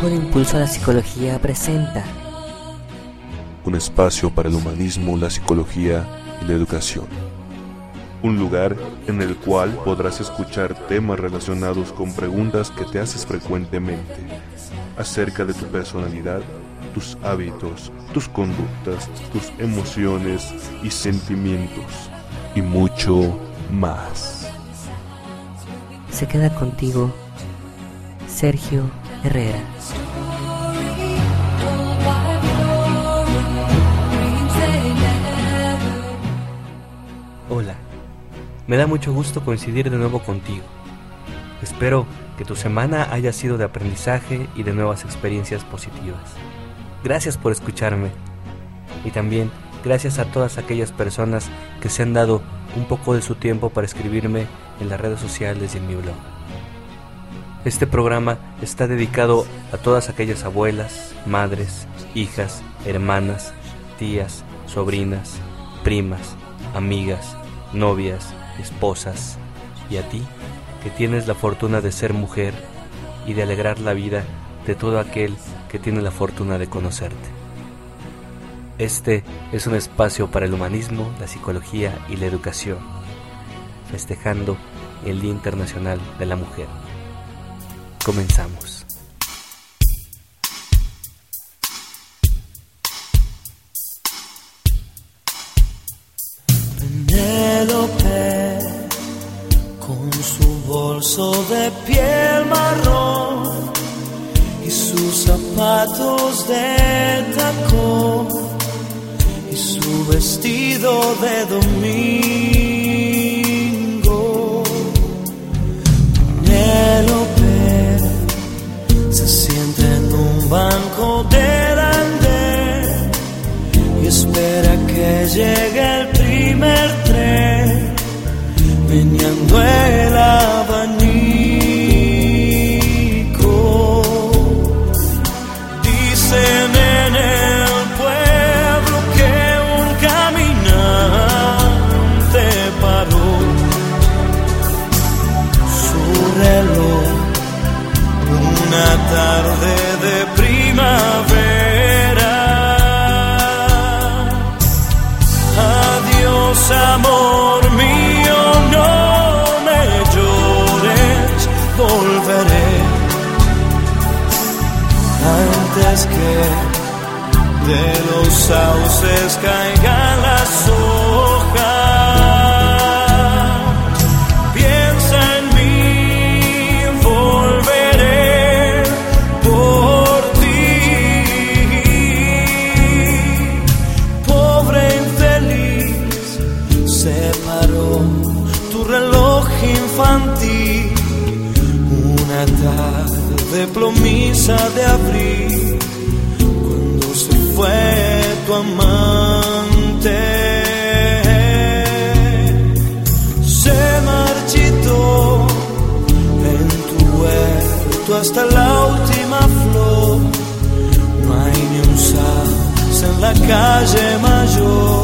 Grupo de Impulso a la Psicología presenta un espacio para el humanismo, la psicología y la educación. Un lugar en el cual podrás escuchar temas relacionados con preguntas que te haces frecuentemente acerca de tu personalidad, tus hábitos, tus conductas, tus emociones y sentimientos y mucho más. Se queda contigo Sergio Herrera. Hola, me da mucho gusto coincidir de nuevo contigo. Espero que tu semana haya sido de aprendizaje y de nuevas experiencias positivas. Gracias por escucharme y también gracias a todas aquellas personas que se han dado un poco de su tiempo para escribirme en las redes sociales y en mi blog. Este programa está dedicado a todas aquellas abuelas, madres, hijas, hermanas, tías, sobrinas, primas, amigas, novias, esposas, y a ti, que tienes la fortuna de ser mujer y de alegrar la vida de todo aquel que tiene la fortuna de conocerte. Este es un espacio para el humanismo, la psicología y la educación, festejando el Día Internacional de la Mujer. Comenzamos. Penélope, con su bolso de piel marrón y sus zapatos de tacón y su vestido de domingo. Sauces caigan las hojas. Piensa en mí, volveré por ti. Pobre infeliz, se paró tu reloj infantil. Una tarde plomiza de abril, sauce en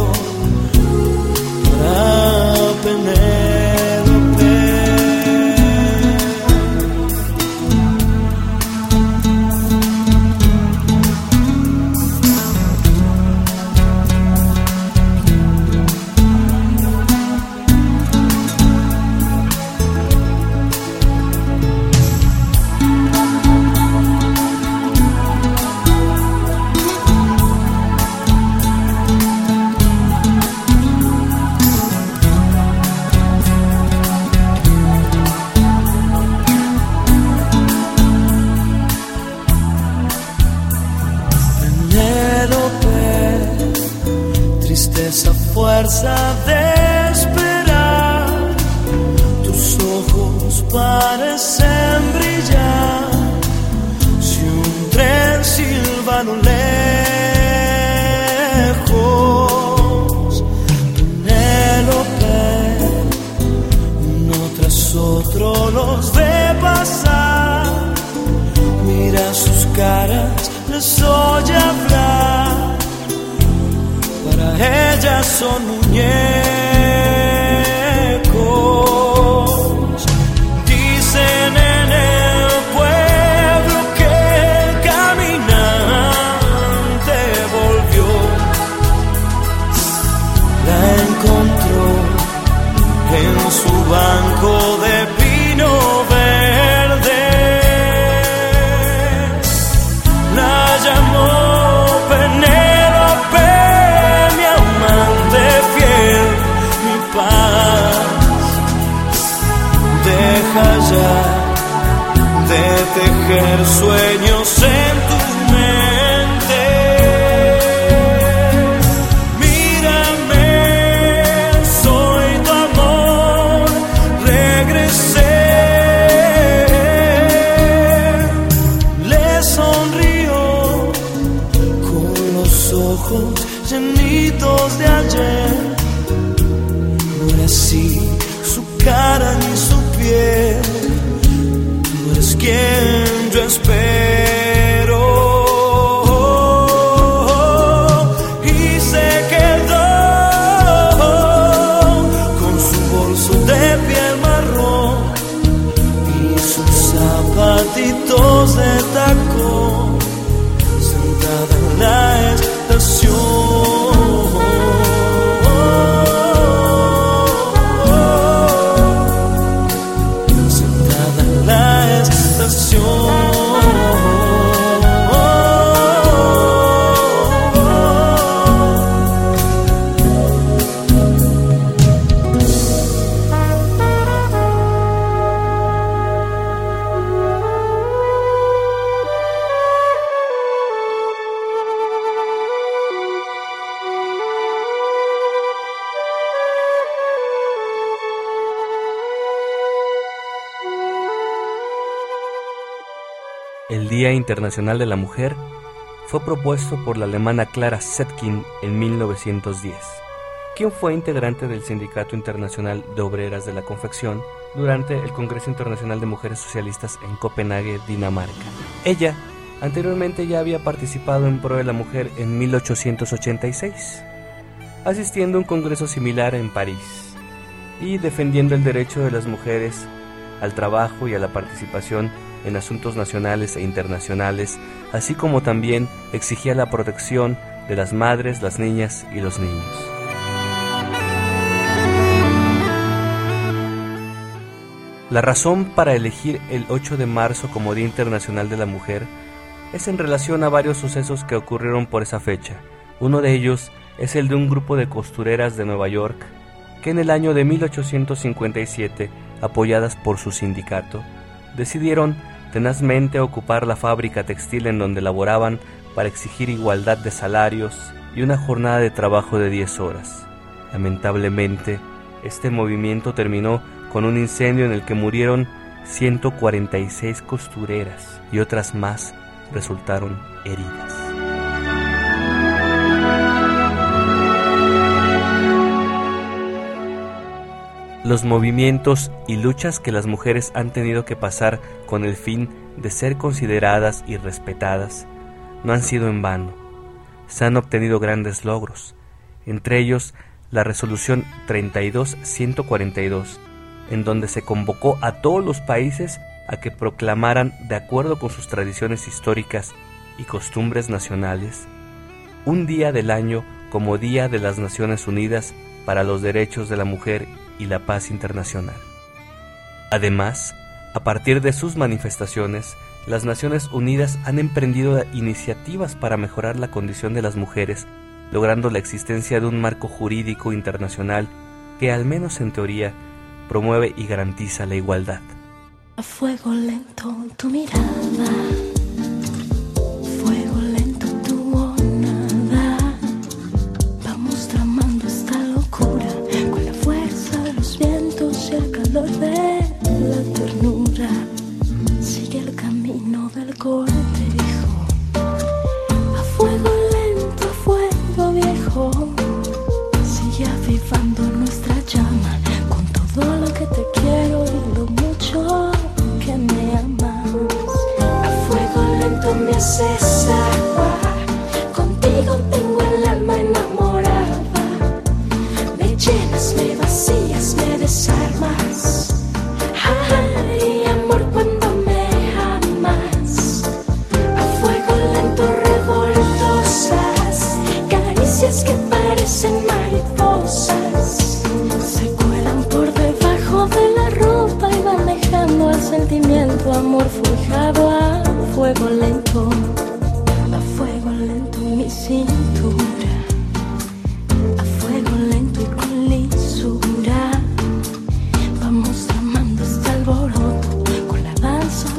les oye hablar. Para ellas son muñecos. Internacional de la Mujer fue propuesto por la alemana Clara Zetkin en 1910, quien fue integrante del Sindicato Internacional de Obreras de la Confección durante el Congreso Internacional de Mujeres Socialistas en Copenhague, Dinamarca. Ella anteriormente ya había participado en pro de la mujer en 1886, asistiendo a un congreso similar en París y defendiendo el derecho de las mujeres al trabajo y a la participación en asuntos nacionales e internacionales, así como también exigía la protección de las madres, las niñas y los niños. La razón para elegir el 8 de marzo como Día Internacional de la Mujer es en relación a varios sucesos que ocurrieron por esa fecha. Uno de ellos es el de un grupo de costureras de Nueva York que en el año de 1857, apoyadas por su sindicato, decidieron tenazmente ocupar la fábrica textil en donde laboraban para exigir igualdad de salarios y una jornada de trabajo de 10 horas. Lamentablemente, este movimiento terminó con un incendio en el que murieron 146 costureras y otras más resultaron heridas. Los movimientos y luchas que las mujeres han tenido que pasar con el fin de ser consideradas y respetadas no han sido en vano. Se han obtenido grandes logros, entre ellos la resolución 32-142, en donde se convocó a todos los países a que proclamaran, de acuerdo con sus tradiciones históricas y costumbres nacionales, un día del año como Día de las Naciones Unidas para los Derechos de la Mujer y la Paz Internacional. Además, a partir de sus manifestaciones, las Naciones Unidas han emprendido iniciativas para mejorar la condición de las mujeres, logrando la existencia de un marco jurídico internacional que, al menos en teoría, promueve y garantiza la igualdad. A fuego lento tu mirada, lento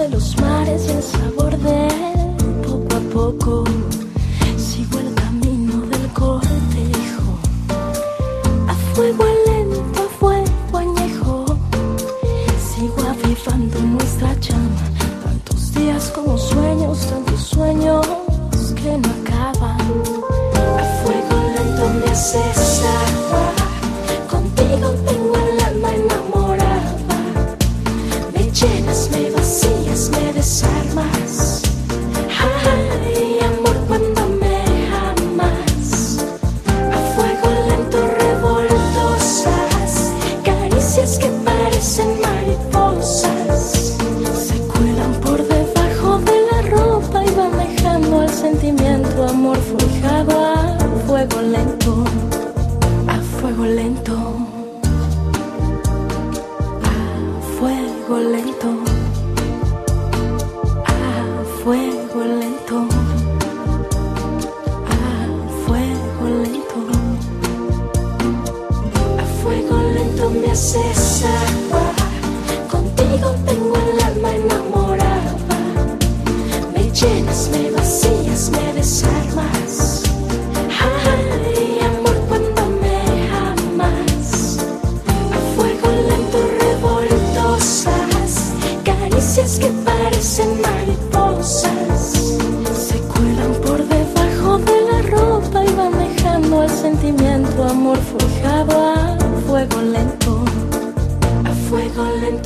los mares y el sabor de poco a poco.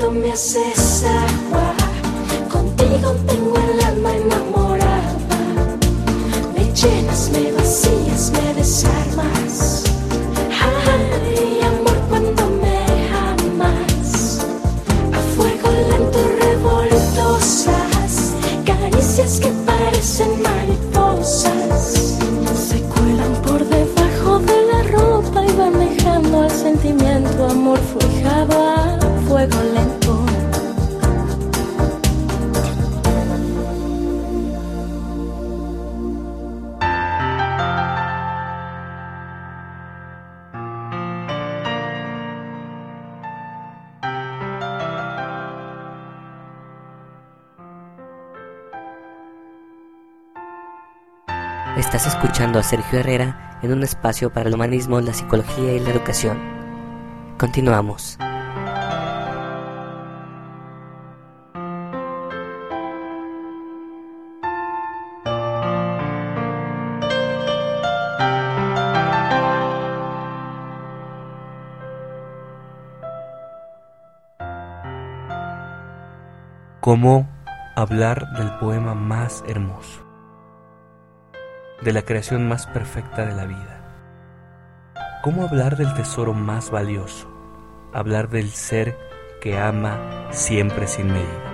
Lento me haces agua, contigo tengo Estás escuchando a Sergio Herrera en un espacio para el humanismo, la psicología y la educación. Continuamos. ¿Cómo hablar del poema más hermoso? De la creación más perfecta de la vida. ¿Cómo hablar del tesoro más valioso? Hablar del ser que ama siempre sin medida.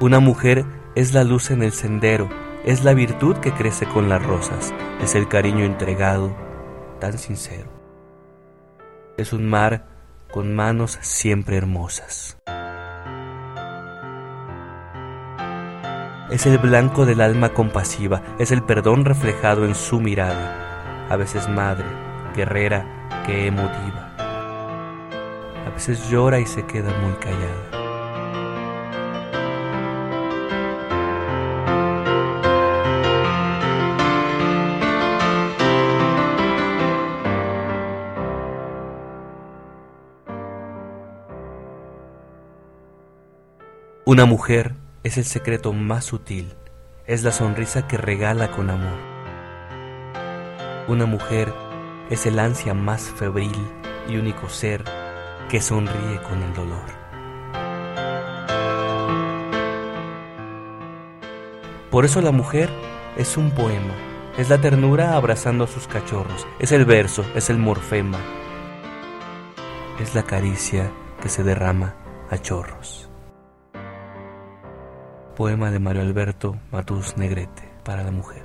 Una mujer es la luz en el sendero, es la virtud que crece con las rosas, es el cariño entregado, tan sincero. Es un mar con manos siempre hermosas. Es el blanco del alma compasiva, es el perdón reflejado en su mirada, a veces madre, guerrera, que emotiva. A veces llora y se queda muy callada. Una mujer es el secreto más sutil, es la sonrisa que regala con amor. Una mujer es el ansia más febril y único ser que sonríe con el dolor. Por eso la mujer es un poema, es la ternura abrazando a sus cachorros, es el verso, es el morfema, es la caricia que se derrama a chorros poema de Mario Alberto Matús Negrete para la mujer.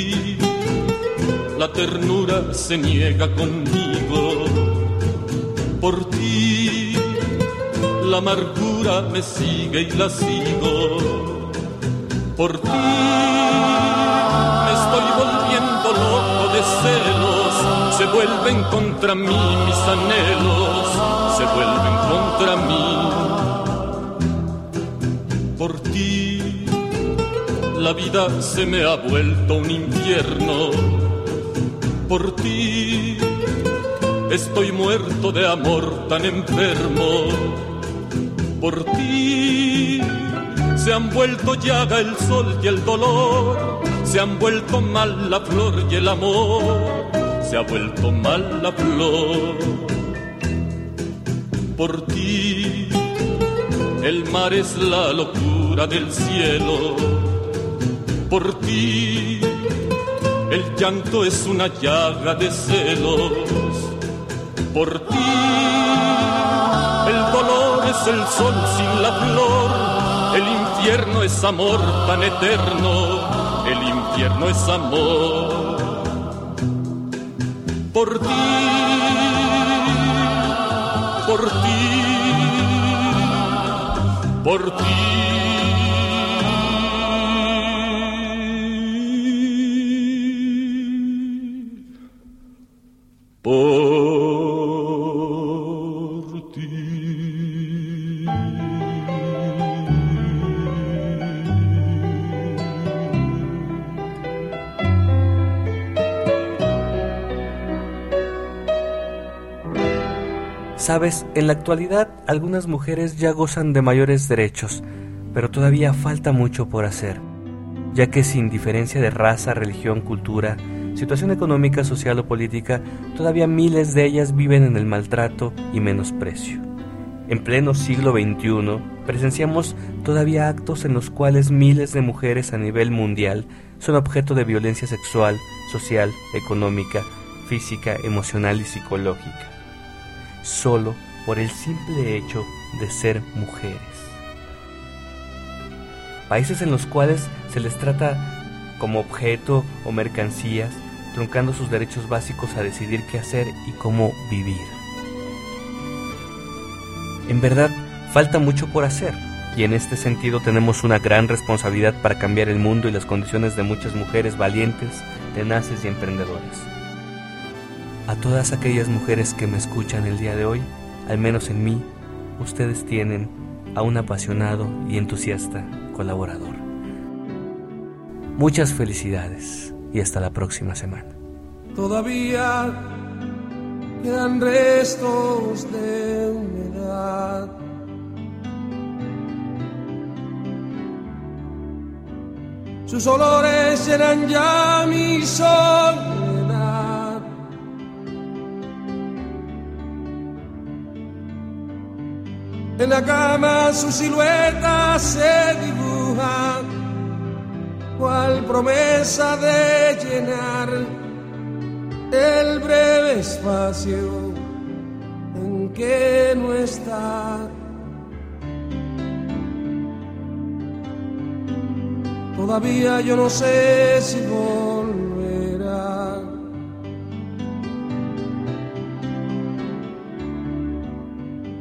la ternura se niega conmigo. Por ti la amargura me sigue y la sigo. Por ti me estoy volviendo loco de celos. Se vuelven contra mí mis anhelos. se vuelven contra mí. Por ti la vida se me ha vuelto un infierno. Por ti estoy muerto de amor tan enfermo. Por ti se han vuelto llaga el sol y el dolor, se han vuelto mal la flor y el amor, se ha vuelto mal la flor. Por ti el mar es la locura del cielo. Por ti el llanto es una llaga de celos. Por ti el dolor es el sol sin la flor el infierno es amor tan eterno, el infierno es amor. Por ti, por ti, por ti. Sabes, en la actualidad algunas mujeres ya gozan de mayores derechos, pero todavía falta mucho por hacer, ya que sin diferencia de raza, religión, cultura, situación económica, social o política, todavía miles de ellas viven en el maltrato y menosprecio. En pleno siglo XXI, presenciamos todavía actos en los cuales miles de mujeres a nivel mundial son objeto de violencia sexual, social, económica, física, emocional y psicológica solo por el simple hecho de ser mujeres. Países en los cuales se les trata como objeto o mercancías, truncando sus derechos básicos a decidir qué hacer y cómo vivir. En verdad, falta mucho por hacer, y en este sentido tenemos una gran responsabilidad para cambiar el mundo y las condiciones de muchas mujeres valientes, tenaces y emprendedores. A todas aquellas mujeres que me escuchan el día de hoy, al menos en mí, ustedes tienen a un apasionado y entusiasta colaborador. Muchas felicidades y hasta la próxima semana. Todavía quedan restos de humedad. Sus olores eran ya mi sol En la cama su silueta se dibuja, cual promesa de llenar el breve espacio en que no está. Todavía yo no sé si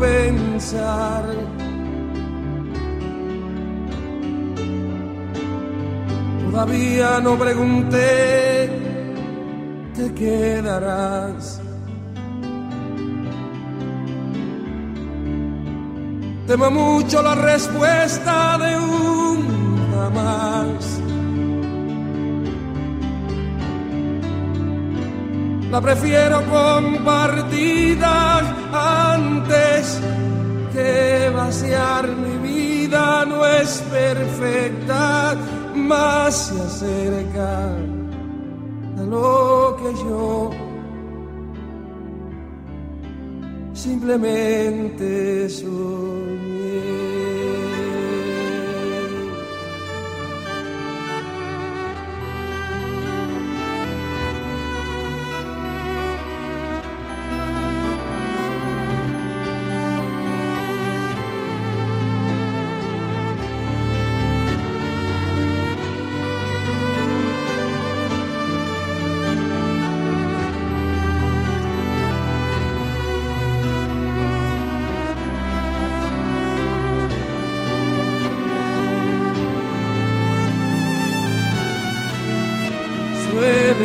pensar. Todavía no pregunté, te quedarás. Temo mucho la respuesta de un jamás. La prefiero compartida antes que vaciar mi vida no es perfecta, más se acerca a lo que yo simplemente soñé.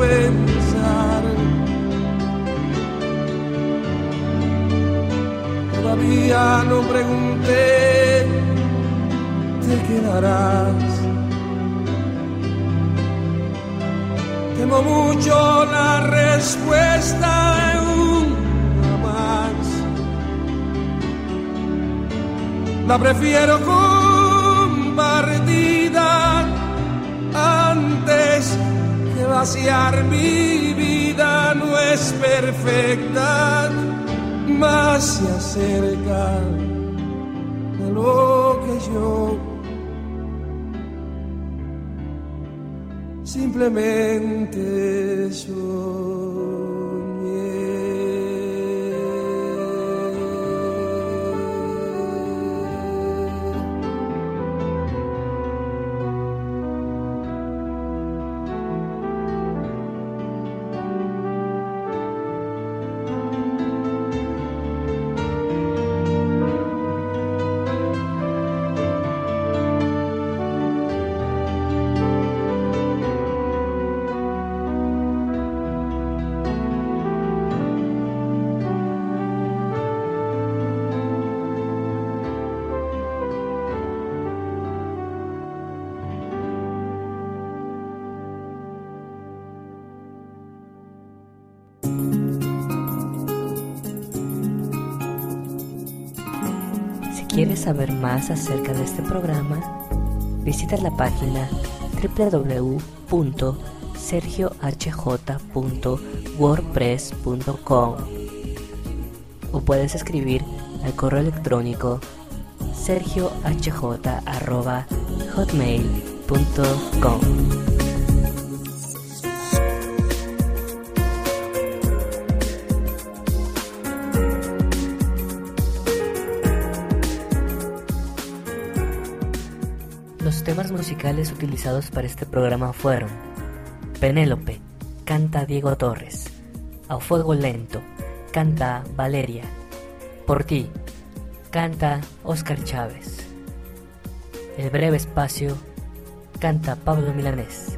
pensar. Todavía no pregunté, te quedarás. Temo mucho la respuesta una más. La prefiero compartida antes vaciar mi vida. No es perfecta, más se acerca de lo que yo simplemente soñé. Quieres saber más acerca de este programa, visita la página www.sergiohj.wordpress.com o puedes escribir al correo electrónico sergiohj.hotmail.com. utilizados para este programa fueron Penélope, canta Diego Torres, A Fuego Lento, canta Valeria, Por ti, canta Oscar Chávez, El Breve Espacio, canta Pablo Milanés.